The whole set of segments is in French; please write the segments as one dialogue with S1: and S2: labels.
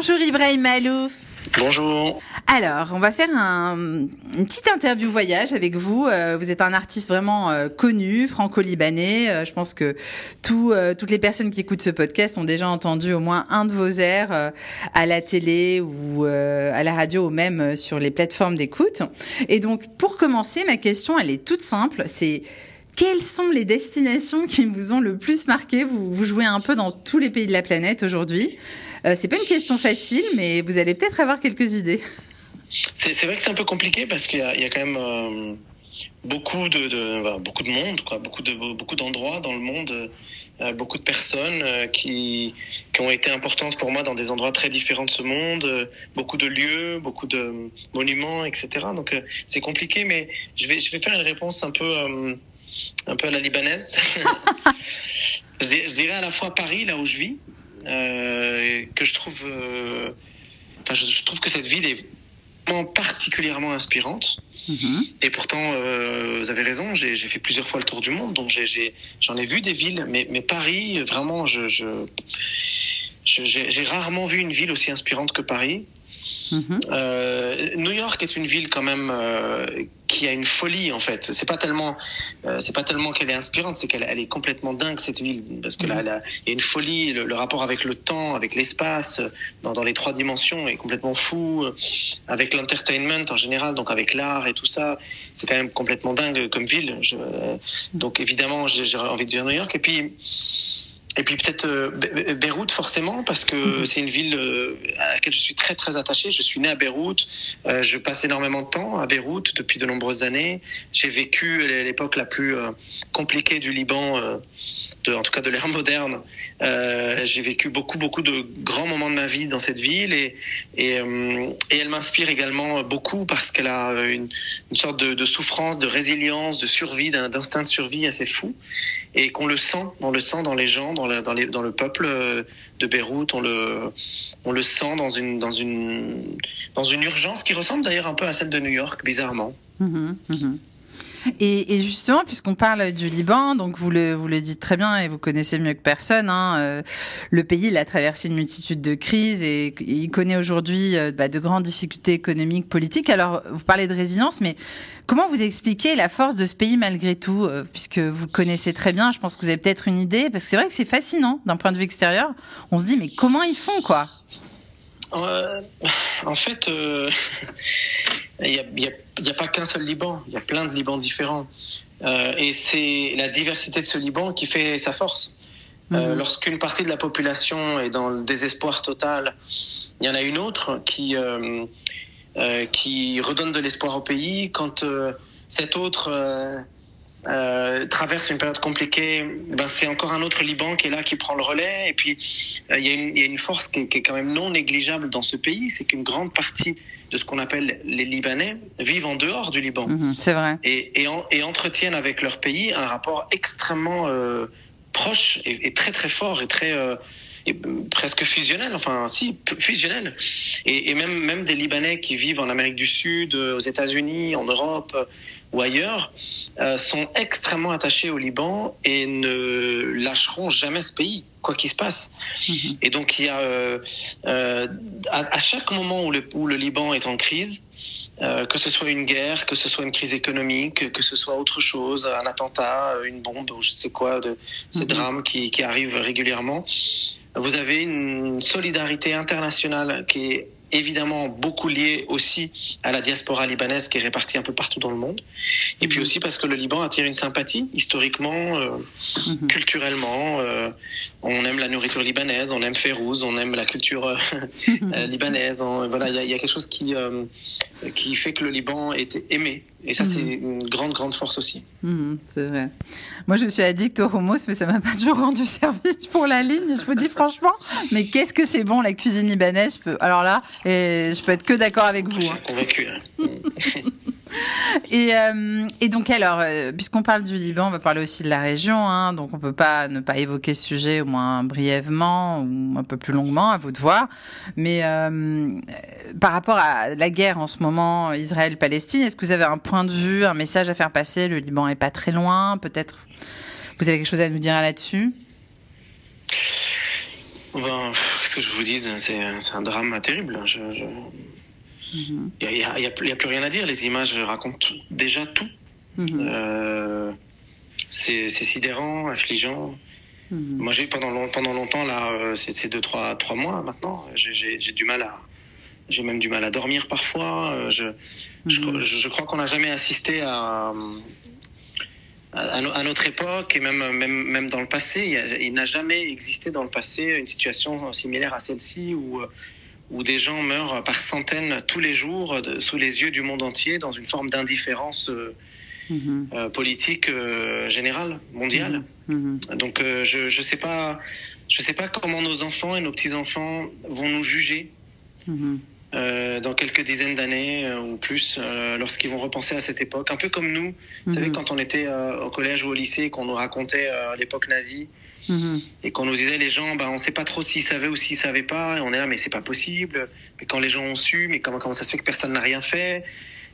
S1: Bonjour Ibrahim Malouf.
S2: Bonjour.
S1: Alors, on va faire un, une petite interview voyage avec vous. Euh, vous êtes un artiste vraiment euh, connu, franco-libanais. Euh, je pense que tout, toutes les personnes qui écoutent ce podcast ont déjà entendu au moins un de vos airs à la télé ou à la radio ou même sur les plateformes d'écoute. Et donc, pour commencer, ma question, elle est toute simple. C'est quelles sont les destinations qui vous ont le plus marqué? Vous, vous jouez un peu dans tous les pays de la planète aujourd'hui. Euh, c'est pas une question facile, mais vous allez peut-être avoir quelques idées.
S2: C'est vrai que c'est un peu compliqué parce qu'il y, a quand même euh, beaucoup de, beaucoup de monde, beaucoup de beaucoup d'endroits dans le monde, euh, beaucoup de personnes qui qui ont été importantes pour moi dans des endroits très différents de ce monde, beaucoup de lieux, beaucoup de monuments, etc. Donc c'est compliqué, mais je vais je vais faire une réponse un peu un peu à la libanaise. je dirais à la fois Paris, là où je vis, euh, que je trouve, euh, enfin, je, trouve que cette ville est particulièrement inspirante. Mhm. Et pourtant, euh, vous avez raison, j'ai fait plusieurs fois le tour du monde, donc j'en ai, vu des villes, mais, mais Paris, vraiment, je, j'ai rarement vu une ville aussi inspirante que Paris. Mhm. Euh, New York est une ville quand même euh, qui a une folie en fait. C'est pas tellement, euh, c'est pas tellement qu'elle est inspirante, c'est qu'elle elle est complètement dingue cette ville parce que là, mhm. il y a une folie. Le, rapport avec le temps, avec l'espace, dans, dans les trois dimensions est complètement fou. Avec l'entertainment en général, donc avec l'art et tout ça, c'est quand même complètement dingue comme ville. Je, donc évidemment, j'ai envie de dire New York et puis. Et puis peut-être euh, Beyrouth forcément parce que mhm. c'est une ville euh, à laquelle je suis très très attaché. Je suis né à Beyrouth, euh, je passe énormément de temps à Beyrouth depuis de nombreuses années. J'ai vécu l'époque la plus compliquée du Liban, en tout cas de l'ère moderne. J'ai vécu beaucoup beaucoup de grands moments de ma vie dans cette ville et et, et elle m'inspire également beaucoup parce qu'elle a une, sorte de, souffrance, de résilience, de survie, d'instinct de survie assez fou et qu'on le sent, on le sent dans les gens, dans, les, dans le peuple euh, de Beyrouth, on le, on le sent dans une, dans une, dans une urgence qui ressemble d'ailleurs un peu à celle de New York, bizarrement.
S1: Mmh, mmh. Et, et, justement, puisqu'on parle du Liban, donc vous le, vous le dites très bien et vous connaissez mieux que personne, hein, euh, le pays il a traversé une multitude de crises et, il connaît aujourd'hui euh, bah, de grandes difficultés économiques, politiques. Alors, vous parlez de résilience, mais comment vous expliquez la force de ce pays malgré tout, euh, puisque vous le connaissez très bien Je pense que vous avez peut-être une idée, parce que c'est vrai que c'est fascinant d'un point de vue extérieur. On se dit, mais comment ils font, quoi?
S2: En fait. Il n'y a, pas qu'un seul Liban, il y a plein de Libans différents. Euh, et c'est la diversité de ce Liban qui fait sa force. Euh, mhm. Lorsqu'une partie de la population est dans le désespoir total, il y en a une autre qui, euh, qui redonne de l'espoir au pays. Quand cette autre euh, euh, traverse une période compliquée, ben c'est encore un autre Liban qui est là, qui prend le relais. Et puis, euh, il y, y, a une force qui, qui, est quand même non négligeable dans ce pays, c'est qu'une grande partie de ce qu'on appelle les Libanais vivent en dehors du Liban.
S1: Mhm, c'est vrai.
S2: Et, et, en, et, entretiennent avec leur pays un rapport extrêmement euh, proche et, et, très très fort et très euh, et presque fusionnel, enfin si fusionnel. Et, et, même même des Libanais qui vivent en Amérique du Sud, aux États-Unis, en Europe ou ailleurs, euh, sont extrêmement attachés au Liban et ne lâcheront jamais ce pays, quoi qu'il se passe. Mm-hmm. Et donc il y a euh, euh, à, à, chaque moment où le, où le Liban est en crise, euh, que ce soit une guerre, que ce soit une crise économique, que ce soit autre chose, un attentat, une bombe, ou je sais quoi, de ces mm-hmm. drames qui, qui arrivent régulièrement, vous avez une solidarité internationale qui est évidemment beaucoup lié aussi à la diaspora libanaise qui est répartie un peu partout dans le monde. Et puis mhm. aussi parce que le Liban attire une sympathie historiquement, euh, mmh. culturellement. Euh, on aime la nourriture libanaise, on aime Férouz, on aime la culture euh, euh libanaise. On, voilà, il y a, y a, quelque chose qui euh, qui fait que le Liban est aimé. Et ça, mmh. c'est une grande, grande force aussi.
S1: Mmh, c'est vrai. Moi, je suis addict au hummus, mais ça m'a pas toujours rendu service pour la ligne, je vous dis franchement. Mais qu'est-ce que c'est bon, la cuisine libanaise? Je peux... Alors là, et je peux être que d'accord avec vous.
S2: Hein. Convaincu. Hein.
S1: Et, euh, et, donc alors, euh, puisqu'on parle du Liban, on va parler aussi de la région. Hein, donc on peut pas ne pas évoquer ce sujet, au moins brièvement ou un peu plus longuement, à vous de voir. Mais euh, par rapport à la guerre en ce moment, Israël-Palestine, est-ce que vous avez un point de vue, un message à faire passer? Le Liban est pas très loin, peut-être. Vous avez quelque chose à nous dire là-dessus?
S2: Qu'est-ce que je vous dis C'est un drame terrible. Il n'y a, a, plus rien à dire. Les images racontent déjà tout. Mhm. Euh, c'est sidérant, affligeant. Mhm. Moi, j'ai pendant, pendant longtemps, là, euh, c'est deux, trois, trois mois maintenant, j'ai du mal à. J'ai même du mal à dormir parfois. Euh, je, mhm. je, crois qu'on n'a jamais assisté à, à, notre époque et même, même, même dans le passé. Il n'a jamais existé dans le passé une situation similaire à celle-ci où, où des gens meurent par centaines tous les jours sous les yeux du monde entier dans une forme d'indifférence Mhm. Euh, politique euh, générale, mondiale. Mhm. Mhm. Donc euh, je ne sais pas, je sais pas comment nos enfants et nos petits enfants vont nous juger. dans quelques dizaines d'années ou plus, lorsqu'ils vont repenser à cette époque, un peu comme nous, vous savez, quand on était au collège ou au lycée, qu'on nous racontait l'époque nazie, et qu'on nous disait les gens, bah, on ne sait pas trop s'ils savaient ou s'ils savaient pas, et on est là, mais c'est pas possible. Mais quand les gens ont su, mais comment, comment ça se fait que personne n'a rien fait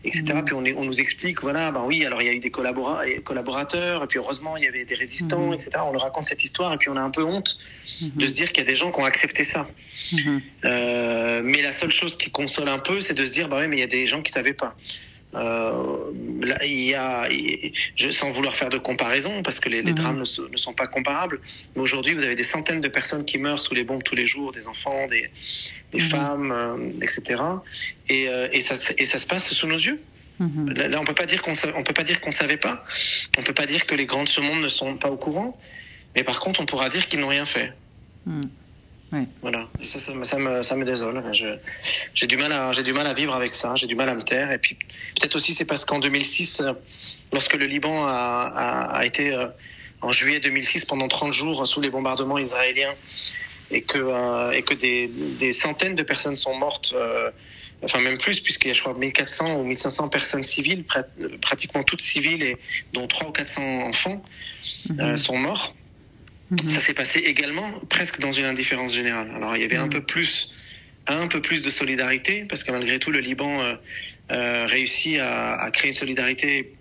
S2: etc. Mm. Puis on, on, nous explique, voilà, ben oui, alors il y a eu des collaborateurs, et puis heureusement il y avait des résistants, mm. etc. On nous raconte cette histoire, et puis on a un peu honte de se dire qu'il y a des gens qui ont accepté ça. Euh, mais la seule chose qui console un peu, c'est de se dire, bah oui, mais il y a des gens qui savaient pas. Euh, là, il y a, je, sans vouloir faire de comparaison, parce que les, les mm-hmm. drames ne, ne, sont pas comparables, mais aujourd'hui, vous avez des centaines de personnes qui meurent sous les bombes tous les jours, des enfants, des, des femmes, euh, etc. Et, euh, et, ça, et ça se passe sous nos yeux. Là, on peut pas dire qu'on on peut pas dire qu'on savait pas. On peut pas dire que les grands de ce monde ne sont pas au courant. Mais par contre, on pourra dire qu'ils n'ont rien fait. Voilà. Et ça, ça, me, ça, me, désole. J'ai du mal à, j'ai du mal à vivre avec ça. J'ai du mal à me taire. Et puis, peut-être aussi, c'est parce qu'en 2006, lorsque le Liban a, a, été, euh, en juillet 2006, pendant 30 jours sous les bombardements israéliens, et que, euh, et que des, des, centaines de personnes sont mortes, euh, enfin même plus, puisqu'il y a, je crois, 1400 ou 1500 personnes civiles, pratiquement toutes civiles, et dont 300 ou 400 enfants, mhm. sont morts. Mhm. Ça s'est passé également presque dans une indifférence générale. Alors il y avait un mhm. peu plus, un peu plus de solidarité parce que malgré tout le Liban euh, euh, réussit à, à, créer une solidarité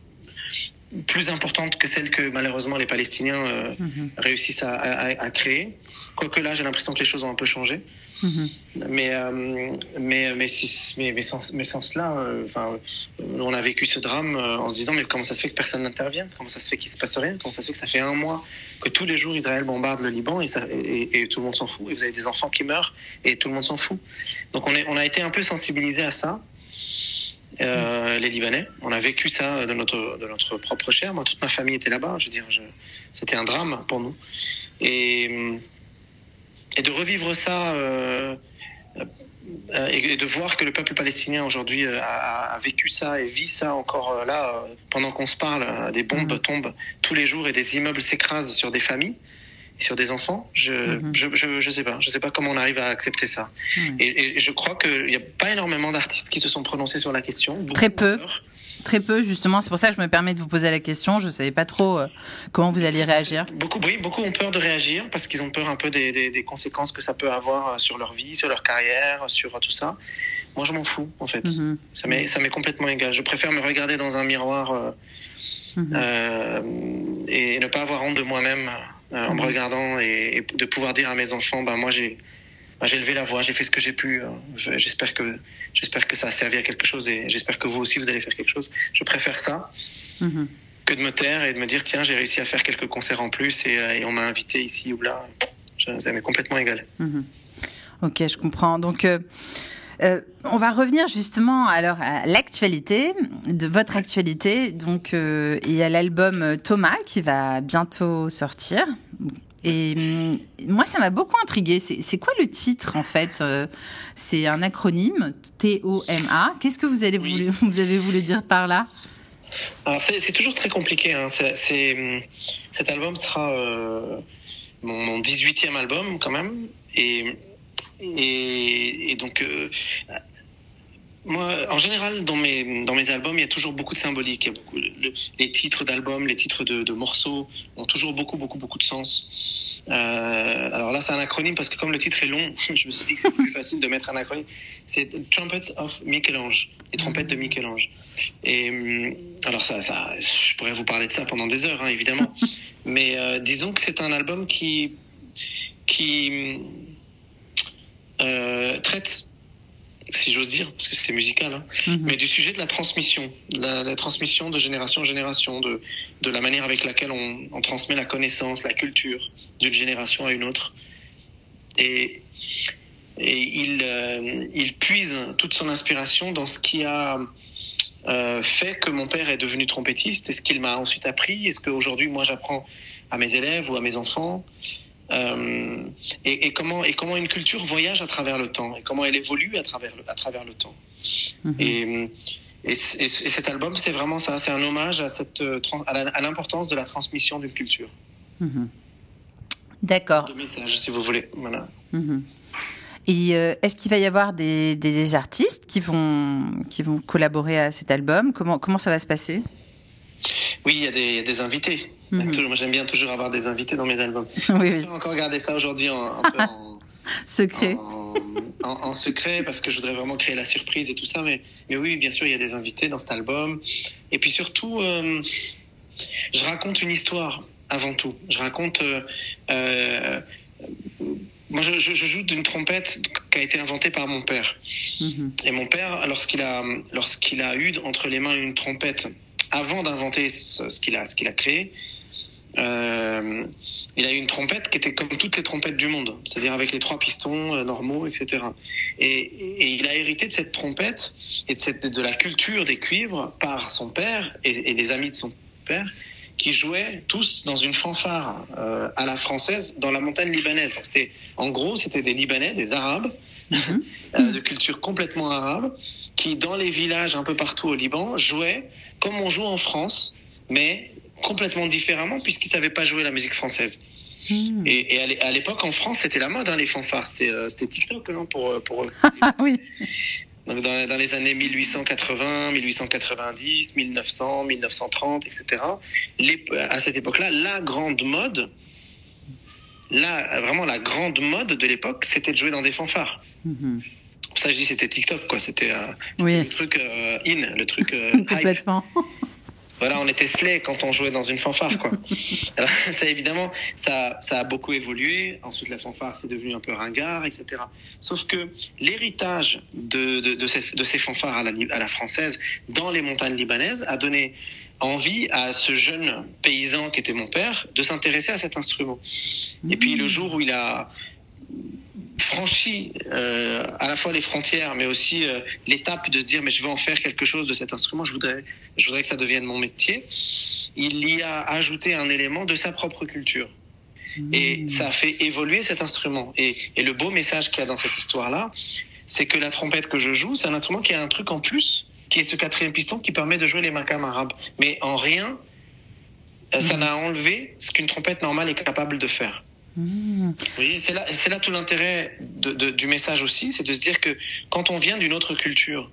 S2: plus importante que celle que malheureusement les Palestiniens euh, mhm. réussissent à, à, à, créer. Quoique là, j'ai l'impression que les choses ont un peu changé. Mhm. Mais, euh, mais, mais, mais, mais, sans, mais sans cela, euh, enfin, on a vécu ce drame euh, en se disant mais comment ça se fait que personne n'intervient Comment ça se fait qu'il se passe rien? Comment ça se fait que ça fait un mois que tous les jours Israël bombarde le Liban et, ça, et, et tout le monde s'en fout Et vous avez des enfants qui meurent et tout le monde s'en fout? Donc on, est, on a été un peu sensibilisé à ça. Euh, les Libanais. On a vécu ça de notre, de notre propre chair. Moi, toute ma famille était là-bas. Je veux dire, c'était un drame pour nous. Et, et de revivre ça euh, euh, et de voir que le peuple palestinien aujourd'hui euh, a, a, vécu ça et vit ça encore là pendant qu'on se parle, des bombes mmh. tombent tous les jours et des immeubles s'écrasent sur des familles sur des enfants, je, mmh. je, je, je, sais pas. Je sais pas comment on arrive à accepter ça. Et, et, je crois qu'il n'y a pas énormément d'artistes qui se sont prononcés sur la question.
S1: Très peu. Très peu, justement. C'est pour ça que je me permets de vous poser la question. Je ne savais pas trop euh, comment vous alliez réagir.
S2: Beaucoup, oui, beaucoup ont peur de réagir parce qu'ils ont peur un peu des, des, des, conséquences que ça peut avoir euh, sur leur vie, sur leur carrière, sur euh, tout ça. Moi, je m'en fous, en fait. Mm -hmm. Ça m'est complètement égal. Je préfère me regarder dans un miroir euh, mm -hmm. euh, et ne pas avoir honte de moi-même en me mhm. regardant et, et, de pouvoir dire à mes enfants, ben moi, j'ai j'ai levé la voix, j'ai fait ce que j'ai pu. Euh, j'espère que j'espère que ça a servi à quelque chose et j'espère que vous aussi vous allez faire quelque chose. Je préfère ça mm-hmm. que de me taire et de me dire tiens j'ai réussi à faire quelques concerts en plus et, euh, et on m'a invité ici ou là. Ça m'est complètement égal.
S1: Mm-hmm. Ok, je comprends. Donc euh, euh, on va revenir justement alors à l'actualité, de votre actualité. Donc, euh, il y a l'album Thomas qui va bientôt sortir. Et hum, moi, ça m'a beaucoup intrigué. C'est quoi le titre en fait euh, C'est un acronyme T-O-M-A. Qu'est-ce que vous, allez oui. voulu, vous avez voulu dire par là?
S2: C'est toujours très compliqué. Hein. Hum, cet album sera euh, mon, mon 18e album quand même. Et, et, et donc, euh, moi, en général, dans mes, dans mes albums, il y a toujours beaucoup de symbolique. Les titres d'albums, les titres de, morceaux ont toujours beaucoup, beaucoup, beaucoup de sens. Euh, alors là, c'est un acronyme parce que comme le titre est long, je me suis dit que c'est plus facile de mettre un acronyme. C'est Trumpets of Michel-Ange, les trompettes de Michel-Ange. Et hum, alors ça, je pourrais vous parler de ça pendant des heures, hein, évidemment. Mais euh, disons que c'est un album qui, qui traite si j'ose dire, parce que c'est musical, hein, mhm. mais du sujet de la transmission, la, la, transmission de génération en génération, de, de la manière avec laquelle on, on transmet la connaissance, la culture d'une génération à une autre. Et, et il, euh, il puise toute son inspiration dans ce qui a euh, fait que mon père est devenu trompettiste et ce qu'il m'a ensuite appris? Et ce qu'aujourd'hui moi j'apprends à mes élèves ou à mes enfants? Euh, et, et, comment, et comment une culture voyage à travers le temps et comment elle évolue à travers le, à travers le temps. Mhm. Et, et, et, cet album, c'est vraiment ça, c'est un hommage à, cette, à l'importance de la transmission d'une culture.
S1: Mhm. D'accord.
S2: De message, si vous voulez. Voilà.
S1: Mhm. Et euh, est-ce qu'il va y avoir des, des, artistes qui vont, qui vont collaborer à cet album? Comment, comment ça va se passer?
S2: Oui, y, il y a des invités. Mhm. Moi, j'aime bien toujours avoir des invités dans mes albums.
S1: Oui, oui.
S2: encore garder ça aujourd'hui en, un peu en
S1: secret.
S2: En, en, secret parce que je voudrais vraiment créer la surprise et tout ça. Mais, mais oui, bien sûr, il y a des invités dans cet album. Et puis surtout, euh, je raconte une histoire avant tout. Je raconte. Euh, euh, moi, je, je, je joue d'une trompette qui a été inventée par mon père. Mm Et mon père, lorsqu'il a, lorsqu'il a eu entre les mains une trompette, avant d'inventer ce, ce qu'il a, ce qu'il a créé, euh, il a eu une trompette qui était comme toutes les trompettes du monde, c'est-à-dire avec les trois pistons euh, normaux, etc. Et, et, il a hérité de cette trompette et de, cette, de la culture des cuivres par son père et, et les amis de son père qui jouaient tous dans une fanfare euh, à la française dans la montagne libanaise. Donc c'était, en gros, c'était des Libanais, des Arabes, mm -hmm. de culture complètement arabe, qui dans les villages un peu partout au Liban jouaient comme on joue en France, mais complètement différemment puisqu'ils savaient pas jouer la musique française. Mmh. Et, et, à l'époque, en France, c'était la mode, hein, les fanfares. C'était euh, TikTok non, pour, euh, pour
S1: oui.
S2: Donc dans, dans, les années 1880, 1890, 1900, 1930, etc. Les, à cette époque-là, la grande mode, là, vraiment la grande mode de l'époque, c'était de jouer dans des fanfares. Mmh. Pour ça, je dis c'était TikTok, quoi. C'était euh,
S1: oui.
S2: le truc euh, in, le truc
S1: Complètement.
S2: Voilà, on était slay quand on jouait dans une fanfare, quoi. Alors, ça, évidemment, ça, ça a beaucoup évolué. Ensuite, la fanfare, c'est devenu un peu ringard, etc. Sauf que l'héritage de, de, de, ces, de ces fanfares à la, à la française dans les montagnes libanaises a donné envie à ce jeune paysan qui était mon père de s'intéresser à cet instrument. Mmh. Et puis, le jour où il a franchi euh, à la fois les frontières, mais aussi euh, l'étape de se dire mais je veux en faire quelque chose de cet instrument. Je voudrais, je voudrais que ça devienne mon métier. Il y a ajouté un élément de sa propre culture. Et ça a fait évoluer cet instrument. Et, et le beau message qu'il y a dans cette histoire-là, c'est que la trompette que je joue, c'est un instrument qui a un truc en plus, qui est ce quatrième piston qui permet de jouer les makams arabes. Mais en rien, ça n'a enlevé ce qu'une trompette normale est capable de faire.
S1: Mmh.
S2: Oui, c'est là, c'est là tout l'intérêt de, de, du message aussi, c'est de se dire que quand on vient d'une autre culture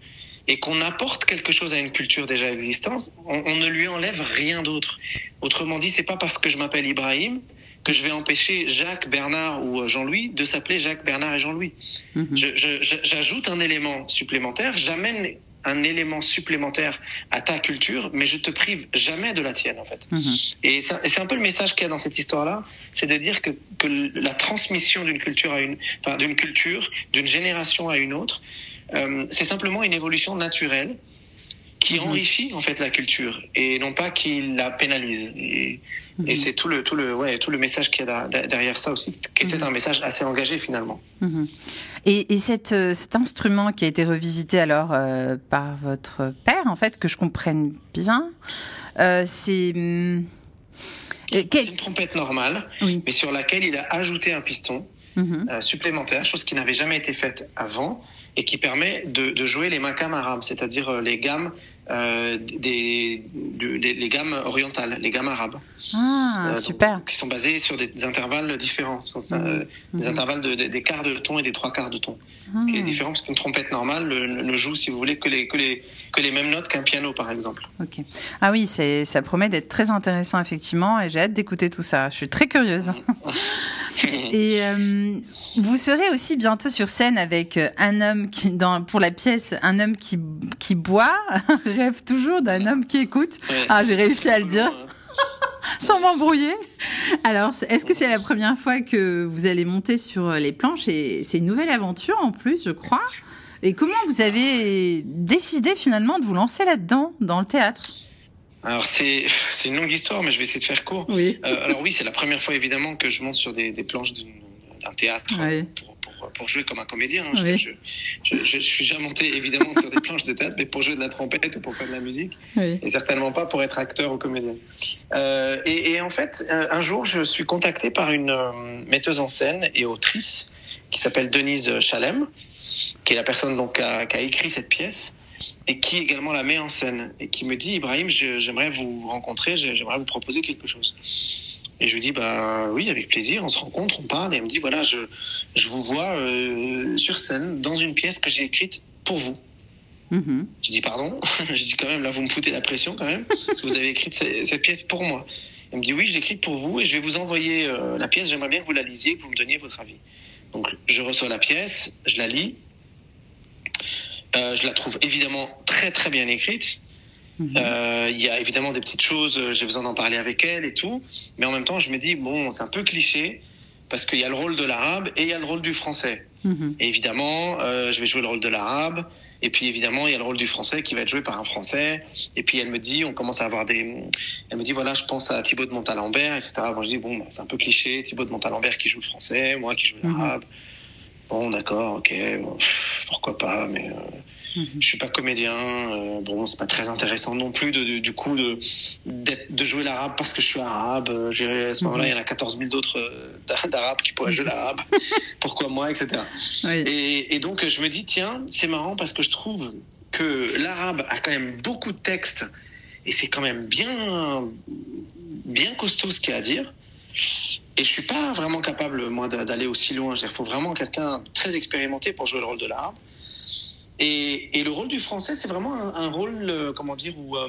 S2: et qu'on apporte quelque chose à une culture déjà existante, on, on ne lui enlève rien d'autre. Autrement dit, c'est pas parce que je m'appelle Ibrahim que je vais empêcher Jacques, Bernard ou Jean-Louis de s'appeler Jacques, Bernard et Jean-Louis. Mmh. Je, je, j'ajoute un élément supplémentaire, j'amène un élément supplémentaire à ta culture, mais je te prive jamais de la tienne, en fait.
S1: Mmh.
S2: Et, ça, et c'est un peu le message qu'il y a dans cette histoire-là, c'est de dire que, que la transmission d'une culture à une, enfin, d'une culture, d'une génération à une autre, euh, c'est simplement une évolution naturelle qui mmh. enrichit en fait la culture et non pas qui la pénalise. Et, mmh. et c'est tout le tout le ouais tout le message qu'il y a derrière ça aussi, qui était mmh. un message assez engagé finalement.
S1: Et, et cette, cet instrument qui a été revisité alors euh, par votre père, en fait, que je comprenne bien, euh, c'est
S2: c'est une trompette normale,
S1: oui.
S2: mais sur laquelle il a ajouté un piston euh, supplémentaire, chose qui n'avait jamais été faite avant et qui permet de, de jouer les makams arabes, c'est-à-dire les gammes euh, des, des, les gammes orientales, les gammes arabes.
S1: Ah, euh, super.
S2: Donc, qui sont basées sur des, des intervalles différents, sont, mmh. euh, des mmh. intervalles de, de, des quarts de ton et des trois quarts de ton. Mmh. Ce qui est différent parce qu'une trompette normale ne, ne, joue, si vous voulez, que les, que les, que les mêmes notes qu'un piano, par exemple.
S1: Ok. Ah oui, ça promet d'être très intéressant, effectivement, et j'ai hâte d'écouter tout ça. Je suis très curieuse. et euh, vous serez aussi bientôt sur scène avec un homme qui, dans, pour la pièce, un homme qui, qui boit, rêve toujours d'un homme qui écoute.
S2: Ouais.
S1: Ah, j'ai réussi à le dire. sans m'embrouiller. Alors, est-ce que c'est la première fois que vous allez monter sur les planches et c'est une nouvelle aventure en plus, je crois? Et comment vous avez décidé finalement de vous lancer là-dedans, dans le théâtre?
S2: Alors c'est une longue histoire, mais je vais essayer de faire court. Oui. Euh, alors oui, c'est la première fois évidemment que je monte sur des, des planches d'un théâtre pour, pour, pour, jouer comme un comédien. Hein. Je, je, je, suis jamais monté évidemment sur des planches de théâtre, mais pour jouer de la trompette ou pour faire de la musique, et certainement pas pour être acteur ou comédien. Euh, et, et, en fait, un jour, je suis contacté par une euh, metteuse en scène et autrice qui s'appelle Denise Chalem, qui est la personne donc qui a, qui a écrit cette pièce et qui également la met en scène et qui me dit Ibrahim, j'aimerais vous rencontrer, j'aimerais vous proposer quelque chose. Et je lui dis bah oui, avec plaisir, on se rencontre, on parle et elle me dit voilà, je, je vous vois euh, sur scène dans une pièce que j'ai écrite pour vous. Mm-hmm. Je dis pardon, je dis quand même là vous me foutez la pression quand même parce que vous avez écrit cette, pièce pour moi. Elle me dit oui, je l'ai écrite pour vous et je vais vous envoyer euh, la pièce. J'aimerais bien que vous la lisiez, que vous me donniez votre avis. Donc je reçois la pièce, je la lis euh, je la trouve évidemment très très bien écrite. Mhm. Euh, il y a évidemment des petites choses, euh, j'ai besoin d'en parler avec elle et tout, mais en même temps je me dis bon c'est un peu cliché parce qu'il y a le rôle de l'arabe et il y a le rôle du français. Mhm. Et évidemment je vais jouer le rôle de l'arabe et puis évidemment il y a le rôle du français qui va être joué par un français et puis elle me dit on commence à avoir des elle me dit voilà je pense à Thibaut de Montalembert etc. Bon je dis bon c'est un peu cliché Thibaut de Montalembert qui joue le français moi qui joue mhm. l'arabe. Bon, d'accord, ok, pourquoi pas, mais euh, je suis pas comédien. Euh, bon, c'est pas très intéressant non plus, de, du coup, de, de jouer l'arabe parce que je suis arabe. Euh, à ce moment-là, il y en a 14 000 d'autres d'arabes qui pourraient jouer l'arabe. pourquoi moi, etc. Et, et, donc, je me dis, tiens, c'est marrant parce que je trouve que l'arabe a quand même beaucoup de textes et c'est quand même bien, bien costaud ce qu'il y a à dire. Et je suis pas vraiment capable, moi, d'aller aussi loin. Il faut vraiment quelqu'un très expérimenté pour jouer le rôle de l'arabe. Et, et, le rôle du français, c'est vraiment un, rôle, euh, comment dire, où, euh,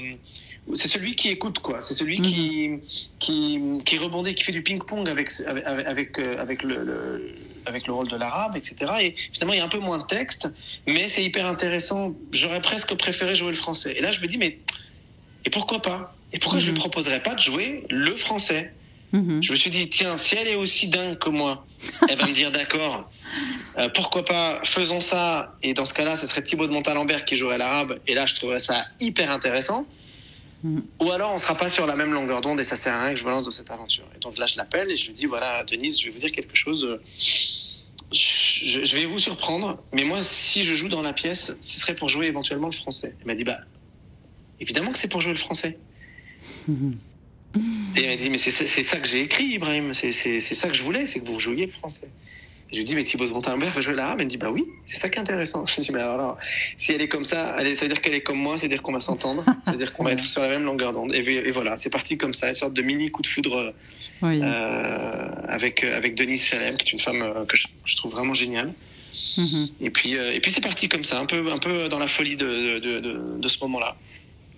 S2: c'est celui qui écoute, quoi. C'est celui qui, mhm. qui, qui, rebondit, qui fait du ping-pong avec, avec, avec, euh, avec le, le, avec le rôle de l'arabe, etc. Et finalement, il y a un peu moins de texte, mais c'est hyper intéressant. J'aurais presque préféré jouer le français. Et là, je me dis, mais et pourquoi pas? Et pourquoi je ne lui mhm. proposerais pas de jouer le français? Mhm. Je me suis dit, tiens, si elle est aussi dingue que moi, elle va me dire d'accord. Euh, pourquoi pas, faisons ça. Et dans ce cas-là, ce serait Thibaut de Montalembert qui jouerait l'arabe. Et là, je trouverais ça hyper intéressant. Mhm. Ou alors, on sera pas sur la même longueur d'onde et ça sert à rien que je me lance dans cette aventure. Et donc là, je l'appelle et je lui dis, voilà, Denise, je vais vous dire quelque chose. Je, je, vais vous surprendre, mais moi, si je joue dans la pièce, ce serait pour jouer éventuellement le français. Elle m'a dit, bah, évidemment que c'est pour jouer le français. Mhm. Et il m'a dit, mais c'est ça que j'ai écrit, Ibrahim. C'est ça que je voulais, c'est que vous jouiez le français. je lui dis, mais Thibaut Montalembert va jouer l'arabe. Elle me dit, bah oui, c'est ça qui est intéressant. Je lui dis, mais alors, si elle est comme ça, ça veut dire qu'elle est comme moi, ça veut dire qu'on va s'entendre, ça veut dire qu'on va être sur la même longueur d'onde. Et, voilà, c'est parti comme ça, une sorte de mini coup de foudre euh, avec, avec Denise Chalem, qui est une femme euh, que je, trouve vraiment géniale. Mm-hmm. Et puis, euh, et puis c'est parti comme ça, un peu, un peu dans la folie de, de, de, de ce moment-là.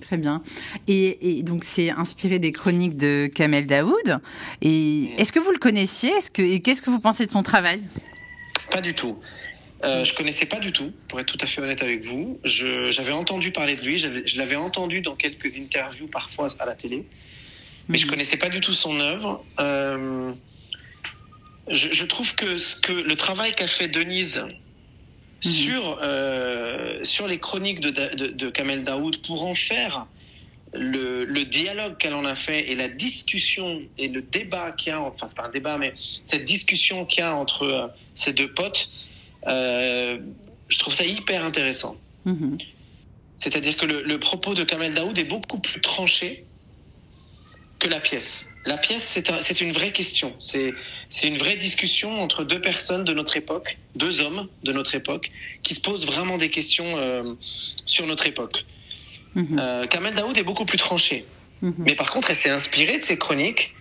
S1: Très bien. Et, donc, c'est inspiré des chroniques de Kamel Daoud. Et est-ce que vous le connaissiez? Est-ce que, Et qu'est-ce que vous pensez de son travail?
S2: Pas du tout. Euh, je connaissais pas du tout, pour être tout à fait honnête avec vous. j'avais entendu parler de lui, je l'avais entendu dans quelques interviews parfois à la télé, mais je mhm. connaissais pas du tout son œuvre. Euh, je, trouve que, ce que le travail qu'a fait Denise Mhm. sur, euh, sur les chroniques de, de, de, Kamel Daoud pour en faire le, le dialogue qu'elle en a fait et la discussion et le débat qu'il y a, enfin c'est pas un débat, mais cette discussion qu'il y a entre euh, ces deux potes, euh, je trouve ça hyper intéressant. Mhm. C'est-à-dire que le, le, propos de Kamel Daoud est beaucoup plus tranché que la pièce. La pièce, c'est une vraie question. C'est une vraie discussion entre deux personnes de notre époque, deux hommes de notre époque, qui se posent vraiment des questions euh, sur notre époque. Euh, Kamel Daoud est beaucoup plus tranché. Mhm. Mais par contre, elle s'est inspirée de ces chroniques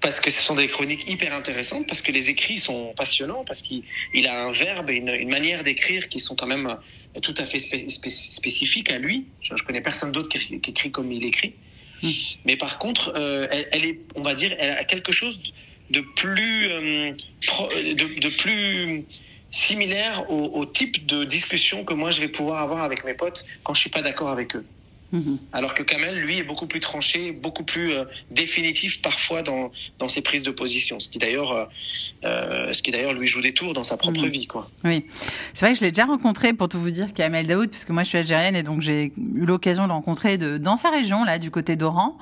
S2: parce que ce sont des chroniques hyper intéressantes, parce que les écrits sont passionnants, parce qu'il a un verbe et une, manière d'écrire qui sont quand même tout à fait spécifiques à lui. Je, ne connais personne d'autre qui, qui, écrit comme il écrit. Mm. Mais par contre, euh, elle, est, on va dire, elle a quelque chose de plus, euh, de, plus similaire au, type de discussion que moi je vais pouvoir avoir avec mes potes quand je suis pas d'accord avec eux. Mhm. Alors que Kamel, lui, est beaucoup plus tranché, beaucoup plus euh, définitif parfois dans, dans ses prises de position. Ce qui d'ailleurs, euh, euh, ce qui d'ailleurs lui joue des tours dans sa propre mhm. vie, quoi.
S1: Oui, c'est vrai que je l'ai déjà rencontré pour tout vous dire, Kamel Daoud, puisque moi je suis algérienne et donc j'ai eu l'occasion de le rencontrer de, dans sa région, là, du côté d'Oran.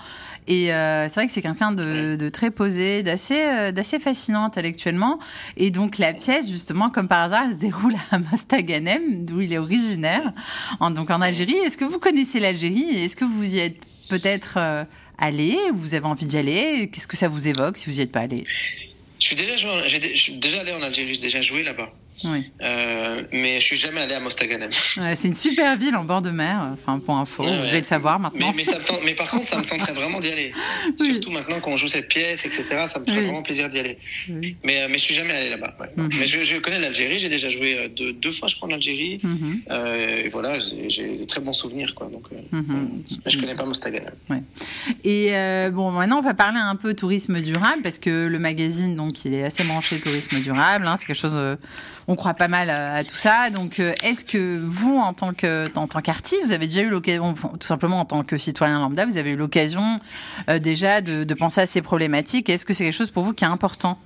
S1: Et euh, c'est vrai que c'est quelqu'un de, de, très posé, d'assez, d'assez fascinant intellectuellement. Et donc la pièce, justement, comme par hasard, elle se déroule à Mostaganem, d'où il est originaire, en, donc en Algérie. Est-ce que vous connaissez l'Algérie? Est-ce que vous y êtes peut-être euh, allé Vous avez envie d'y aller? Qu'est-ce que ça vous évoque si vous n'y êtes pas allé?
S2: Je suis déjà, déjà allé en Algérie, j'ai déjà joué là-bas. Oui. Euh, mais je suis jamais allé à Mostaganem.
S1: Ouais, c'est une super ville en bord de mer, enfin pour info, vous devez le savoir maintenant.
S2: Mais, mais, par contre, ça me tenterait vraiment d'y aller. Surtout maintenant qu'on joue cette pièce, etc. Ça me ferait vraiment plaisir d'y aller. Mais, euh, mais je suis jamais allé là-bas. Mhm. Mais je, je, connais l'Algérie, j'ai déjà joué euh, deux, deux, fois, je crois, en Algérie. Mhm. euh, et voilà, j'ai des très bons souvenirs, quoi. Donc, mhm. mais je connais pas Mostaganem.
S1: Et euh, bon, maintenant, on va parler un peu tourisme durable parce que le magazine, donc, il est assez branché tourisme durable. Hein, c'est quelque chose on croit pas mal à, tout ça. Donc, euh, est-ce que vous, en tant que en tant qu'artiste, vous avez déjà eu l'occasion, tout simplement en tant que citoyen lambda, vous avez eu l'occasion euh, déjà de, penser à ces problématiques? Est-ce que c'est quelque chose pour vous qui est important?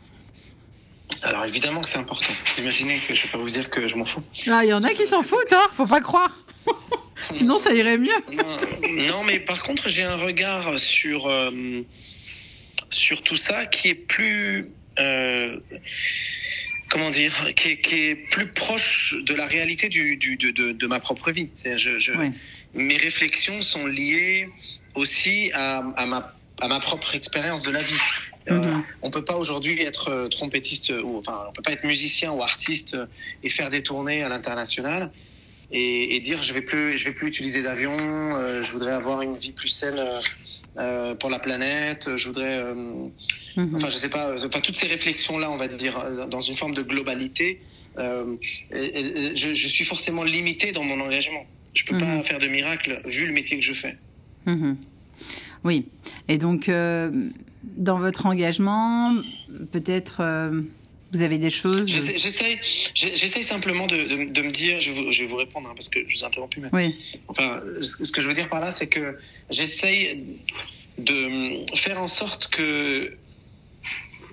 S2: Alors évidemment que c'est important. Imaginez que je vais pas vous dire que je m'en fous.
S1: Ah, il y en a qui s'en foutent, hein Faut pas croire. Sinon, ça irait mieux.
S2: non, mais par contre, j'ai un regard sur euh, sur tout ça qui est plus comment dire, qui est, qui est, plus proche de la réalité du, du de, de, de, ma propre vie. Je, je, Mes réflexions sont liées aussi à, à, ma, à ma propre expérience de la vie. Euh, mhm. on peut pas aujourd'hui être euh, trompettiste ou enfin on peut pas être musicien ou artiste euh, et faire des tournées à l'international et, et, dire je vais plus je vais plus utiliser d'avion, euh, je voudrais avoir une vie plus saine euh, pour la planète. Je voudrais, euh, mhm. enfin, je sais pas, euh, enfin, toutes ces réflexions-là, on va dire, dans une forme de globalité. je, je, suis forcément limité dans mon engagement. Je peux pas mhm. faire de miracle vu le métier que je fais.
S1: Mhm. Oui. Et donc, dans votre engagement, peut-être vous avez des choses
S2: J'essaye simplement de, de, de, me dire, je, je, vais vous répondre hein, parce que je vous interromps plus. Mais, oui. Enfin, ce que je veux dire par là, c'est que j'essaye de faire en sorte que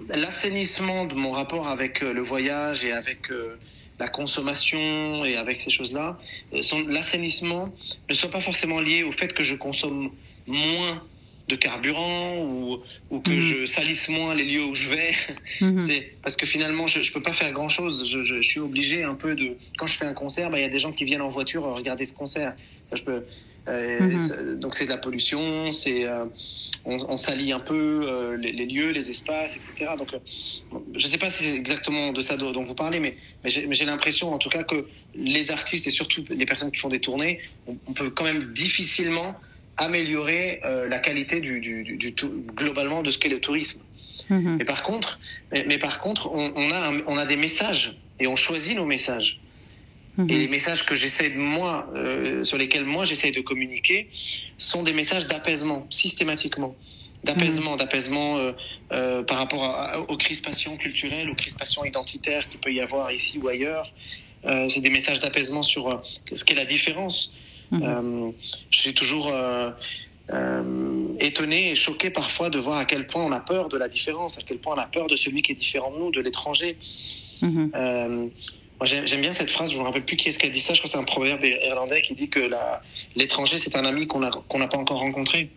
S2: l'assainissement de mon rapport avec euh, le voyage et avec euh, la consommation et avec ces choses-là, euh, l'assainissement ne soit pas forcément lié au fait que je consomme moins de carburant ou, ou que mhm. je salisse moins les lieux où je vais. Mhm. C'est parce que finalement, je, je peux pas faire grand chose. Je, je, je, suis obligé un peu de. Quand je fais un concert, bah, il y a des gens qui viennent en voiture regarder ce concert. Ça, je peux. Euh, mhm. Donc c'est de la pollution, c'est euh, on, on, salit un peu euh, les, les, lieux, les espaces, etc. Donc je sais pas si c'est exactement de ça dont vous parlez, mais, mais j'ai l'impression en tout cas que les artistes et surtout les personnes qui font des tournées, on, on peut quand même difficilement améliorer euh, la qualité du, du, du, du, globalement de ce qu'est le tourisme. Mhm. Mais par contre, mais, mais par contre, on, on a on a des messages et on choisit nos messages. Mhm. Et les messages que j'essaie de moi, euh, sur lesquels moi j'essaie de communiquer, sont des messages d'apaisement systématiquement, d'apaisement, mhm. d'apaisement euh, euh, par rapport à, aux crispations culturelles, aux crispations identitaires qu'il peut y avoir ici ou ailleurs. Euh, c'est des messages d'apaisement sur euh, ce qu'est la différence. Mhm. Euh, je suis toujours euh, euh, étonné et choqué parfois de voir à quel point on a peur de la différence, à quel point on a peur de celui qui est différent de nous, de l'étranger. Moi, j'aime bien cette phrase, je ne me rappelle plus qui est-ce qui a dit ça, je crois que c'est un proverbe irlandais qui dit que l'étranger, c'est un ami qu'on n'a pas encore rencontré.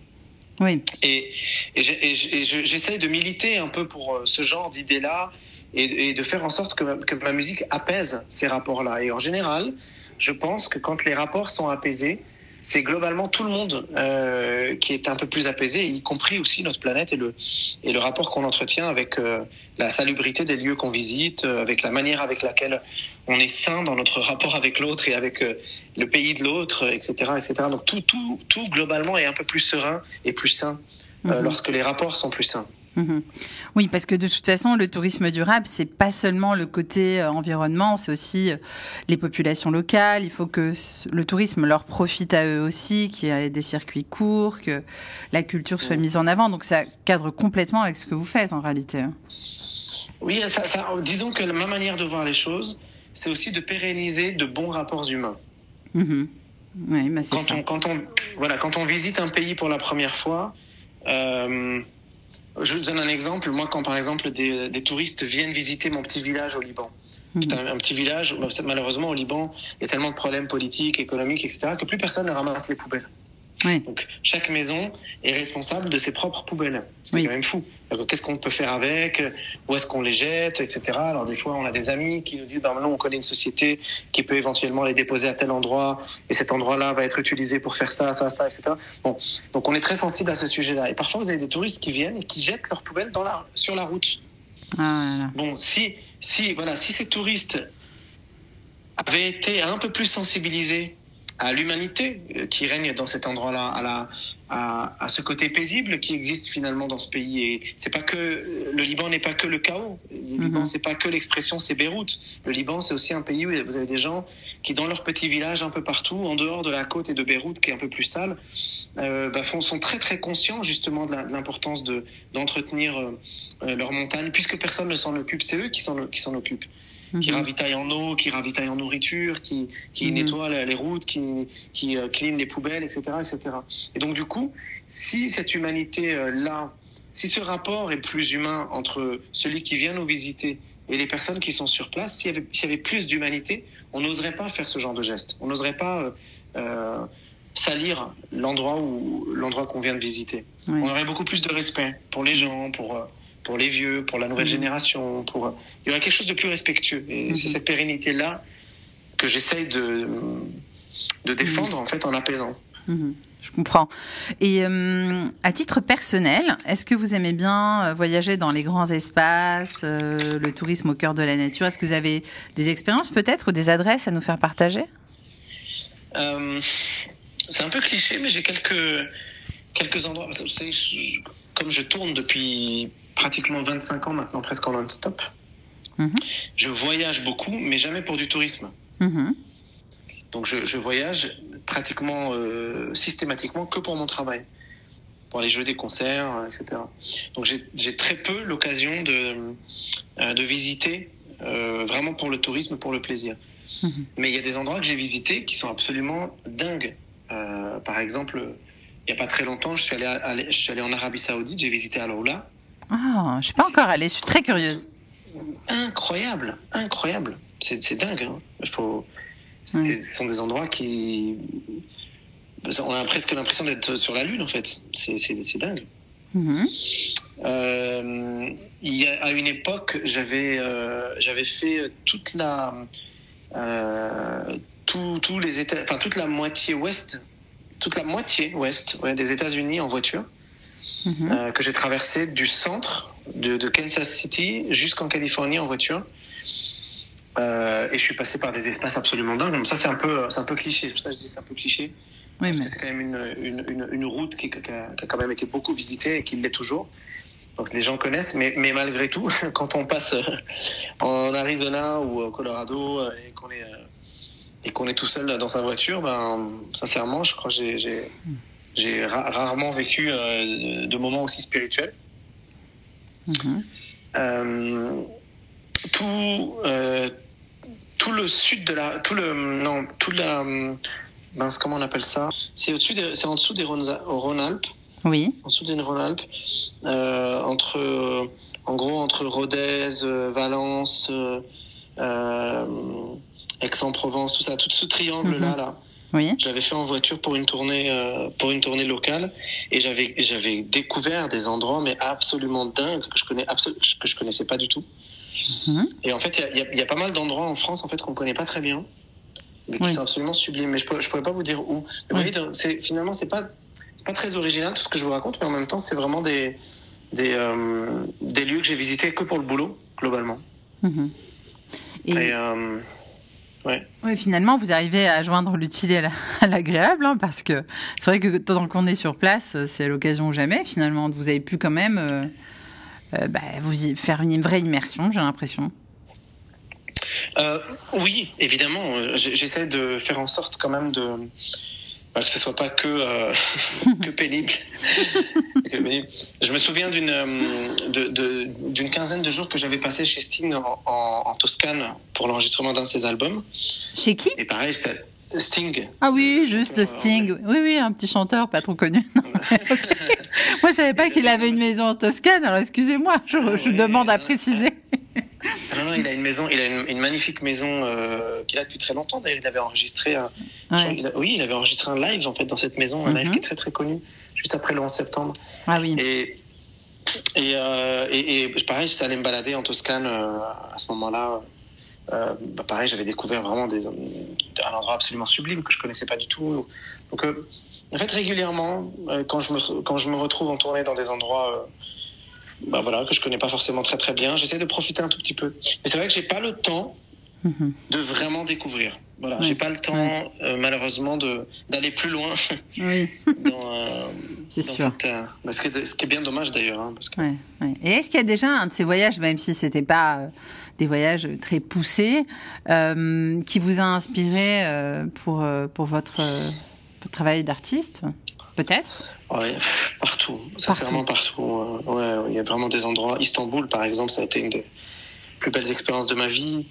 S1: Oui.
S2: Et, et j'essaye de militer un peu pour ce genre d'idées-là et, et, de faire en sorte que ma, que ma musique apaise ces rapports-là. Et en général, je pense que quand les rapports sont apaisés, c'est globalement tout le monde euh, qui est un peu plus apaisé, y compris aussi notre planète et le, et le rapport qu'on entretient avec euh, la salubrité des lieux qu'on visite, euh, avec la manière avec laquelle on est sain dans notre rapport avec l'autre et avec euh, le pays de l'autre, etc., etc. Donc tout, tout, tout globalement est un peu plus serein et plus sain mm -hmm. lorsque les rapports sont plus sains.
S1: Mhm. Oui, parce que de toute façon, le tourisme durable, c'est pas seulement le côté euh, environnement, c'est aussi euh, les populations locales. Il faut que le tourisme leur profite à eux aussi, qu'il y ait des circuits courts, que la culture soit mise en avant. Donc ça cadre complètement avec ce que vous faites en réalité.
S2: Oui, ça, ça, disons que ma manière de voir les choses, c'est aussi de pérenniser de bons rapports humains.
S1: Mmh. Oui, bah
S2: quand, on, quand, on, voilà, quand on visite un pays pour la première fois, euh, je vous donne un exemple. Moi, quand par exemple des, des touristes viennent visiter mon petit village au Liban, c'est un, un, petit village, malheureusement au Liban, il y a tellement de problèmes politiques, économiques, etc., que plus personne ne ramasse les poubelles.
S1: Oui.
S2: Donc chaque maison est responsable de ses propres poubelles. C'est
S1: Oui.
S2: quand même fou. Qu'est-ce qu'on peut faire avec? Où est-ce qu'on les jette, etc. Alors des fois, on a des amis qui nous disent, ben, nous, on connaît une société qui peut éventuellement les déposer à tel endroit, et cet endroit-là va être utilisé pour faire ça, ça, ça, etc. Bon, donc on est très sensible à ce sujet-là. Et parfois, vous avez des touristes qui viennent et qui jettent leurs poubelles dans la, sur la route.
S1: Ah là là.
S2: Bon, si, si, voilà, si ces touristes avaient été un peu plus sensibilisés à l'humanité euh, qui règne dans cet endroit-là, à la, à, à, ce côté paisible qui existe finalement dans ce pays. Et c'est pas que le Liban n'est pas que le chaos. Le
S1: Mhm.
S2: Liban, c'est pas que l'expression c'est Beyrouth. Le Liban, c'est aussi un pays où vous avez des gens qui, dans leur petit village un peu partout, en dehors de la côte et de Beyrouth, qui est un peu plus sale, euh, bah, font, sont très très conscients justement de l'importance de d'entretenir euh, euh, leur montagne, puisque personne ne s'en occupe. C'est eux qui s'en qui s'en occupent qui
S1: Mhm.
S2: ravitaillent en eau, qui ravitaillent en nourriture, qui, qui
S1: Mhm.
S2: nettoient les routes, qui, qui euh, clean les poubelles, etc., etc. Et donc du coup, si cette humanité euh, là, si ce rapport est plus humain entre celui qui vient nous visiter et les personnes qui sont sur place, s'il y avait, s'il y avait plus d'humanité, on n'oserait pas faire ce genre de geste. On n'oserait pas euh, euh, salir l'endroit où l'endroit qu'on vient de visiter.
S1: Oui.
S2: On aurait beaucoup plus de respect pour les gens, pour euh, pour les vieux, pour la nouvelle
S1: Mhm.
S2: génération, pour il y aurait quelque chose de plus respectueux. Et
S1: Mhm.
S2: c'est cette pérennité là que j'essaye de de défendre en fait en l'apaisant.
S1: Mhm. Je comprends. Et euh, à titre personnel, est-ce que vous aimez bien euh, voyager dans les grands espaces, euh, le tourisme au cœur de la nature? Est-ce que vous avez des expériences peut-être ou des adresses à nous faire partager?
S2: Euh, c'est un peu cliché, mais j'ai quelques quelques endroits. Vous savez, je- comme je tourne depuis pratiquement 25 ans maintenant, presque en non-stop,
S1: Mhm.
S2: je voyage beaucoup, mais jamais pour du tourisme.
S1: Mhm.
S2: Donc je, je voyage pratiquement euh, systématiquement que pour mon travail, pour aller jouer des concerts, euh, etc. Donc j'ai- très peu l'occasion de, euh, de visiter euh, vraiment pour le tourisme, pour le plaisir.
S1: Mhm.
S2: Mais il y a des endroits que j'ai visités qui sont absolument dingues. Euh, par exemple, il n'y a pas très longtemps, je suis allé, à- allé- je suis allé en Arabie Saoudite, j'ai visité Al-Oula.
S1: Ah, je suis pas encore allée, je suis très curieuse.
S2: Incroyable, incroyable. C'est dingue. Hein. Faut.
S1: Ouais.
S2: Ce sont des endroits qui. On a presque l'impression d'être sur la lune en fait. C'est dingue.
S1: Mhm.
S2: Euh, il y a, à une époque, j'avais euh, j'avais fait toute la euh, tous les États, enfin toute la moitié ouest, toute la moitié ouest ouais, des États-Unis en voiture,
S1: Mhm.
S2: euh, que j'ai traversé du centre de, de Kansas City jusqu'en Californie en voiture. Euh, et je suis passé par des espaces absolument dingues. Ça, c'est un peu, c'est un peu cliché. C'est pour ça que je dis c'est un peu cliché.
S1: Oui,
S2: Parce
S1: mais
S2: que c'est quand même une, une, une, une route qui, qui a, qui a quand même été beaucoup visitée et qui l'est toujours. Donc les gens connaissent, mais, mais malgré tout, quand on passe euh, en Arizona ou au Colorado et qu'on est, et qu'on est tout seul dans sa voiture, ben, sincèrement, je crois que j'ai, j'ai, j'ai ra- rarement vécu euh, de, de moments aussi spirituels.
S1: Mhm.
S2: Euh, tout, euh, tout le sud de la, tout le, non, tout la, mince, comment on appelle ça? C'est au-dessus, des- c'est en dessous des Rhône-Alpes,
S1: oui.
S2: en dessous des Rhône-Alpes, euh, entre, en gros, entre Rodez, Valence, Aix-en-Provence, tout ça, tout ce triangle-là,
S1: Mhm.
S2: là.
S1: Oui.
S2: Je l'avais fait en voiture pour une tournée, euh, pour une tournée locale, et j'avais, j'avais découvert des endroits mais absolument dingues que je connais, absolu- que je connaissais pas du tout.
S1: Mhm.
S2: Et en fait, il y a, il y a pas mal d'endroits en France en fait qu'on connaît pas très bien, mais qui
S1: Oui.
S2: sont absolument sublimes. Mais je je pourrais pas vous dire où. Mais
S1: Oui.
S2: voyez, c'est finalement c'est pas, pas très original tout ce que je vous raconte, mais en même temps c'est vraiment des, des, euh, des lieux que j'ai visités que pour le boulot globalement.
S1: Mhm. Et,
S2: Et, euh,
S1: ouais, finalement, vous arrivez à joindre l'utile à l'agréable, hein, parce que c'est vrai que tant qu'on est sur place, c'est l'occasion jamais, finalement. Vous avez pu quand même euh, euh, bah, vous y faire une vraie immersion, j'ai l'impression.
S2: Euh, oui, évidemment. euh, J'essaie de faire en sorte quand même de bah, que ce soit pas que euh, que pénible. Que pénible. Je me souviens d'une euh, d'une quinzaine de jours que j'avais passé chez Sting en, en- en Toscane pour l'enregistrement d'un de ses albums.
S1: Chez qui?
S2: Et pareil, c'était Sting.
S1: Ah oui, juste Sting. Oui, oui, un petit chanteur pas trop connu. Moi, je savais pas qu'il avait une maison en Toscane, alors excusez-moi, je, je demande à préciser.
S2: Non, non, il a une maison, il a une, magnifique maison euh, qu'il a depuis très longtemps. D'ailleurs, il avait enregistré, un, oui, il avait enregistré un live en fait dans cette maison, un live mhm. qui est très très connu, juste après le 11 septembre.
S1: Ah oui.
S2: Et et, euh, et, et, pareil, j'étais allé me balader en Toscane euh, à ce moment-là. Euh, bah pareil, j'avais découvert vraiment des, un endroit absolument sublime que je connaissais pas du tout. Donc, euh, en fait, régulièrement, euh, quand je me quand je me retrouve en tournée dans des endroits, bah voilà, que je connais pas forcément très très bien, j'essaie de profiter un tout petit peu. Mais c'est vrai que j'ai pas le temps mhm. de vraiment découvrir. Voilà, j'ai pas le temps, malheureusement, de d'aller plus loin.
S1: Oui.
S2: c'est sûr. ce, qui est, ce, qui est, bien dommage d'ailleurs. Hein,
S1: que... Et est-ce qu'il y a déjà un de ces voyages, même si c'était pas des voyages très poussés, euh, qui vous a inspiré euh, pour, euh, pour votre, travail d'artiste? Peut-être
S2: Oui, partout. Sincèrement, partout. partout. Ouais, il y a vraiment des endroits. Istanbul, par exemple, ça a été une des plus belles expériences de ma vie.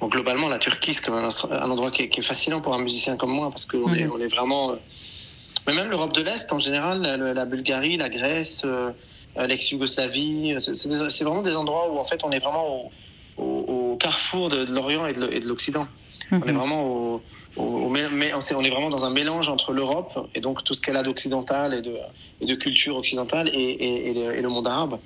S2: Bon, globalement, la Turquie, c'est un, un, endroit qui est, fascinant pour un musicien comme moi, parce qu'on est, on est vraiment. Mais même l'Europe de l'Est, en général, la, la Bulgarie, la Grèce, euh, l'ex-Yougoslavie. C'est vraiment des endroits où en fait on est vraiment au, au, carrefour de, l'Orient et de l'Occident. On est mhm. vraiment au, au, mais on est vraiment dans un mélange entre l'Europe et donc tout ce qu'elle a d'occidental et de, et de culture occidentale et, et, et, le, monde arabe.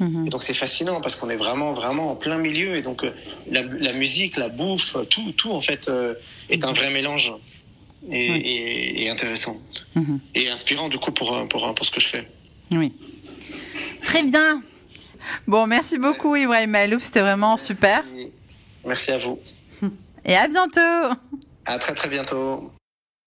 S2: Mhm. Et donc c'est fascinant parce qu'on est vraiment vraiment en plein milieu et donc euh, la, la musique, la bouffe, tout tout en fait euh, est un vrai mélange et, et intéressant mhm. et inspirant du coup pour, pour pour ce que je fais.
S1: Oui. Très bien. Bon, merci beaucoup Ibrahim Malouf, c'était vraiment super.
S2: Merci à vous.
S1: Et à bientôt.
S2: À très très bientôt.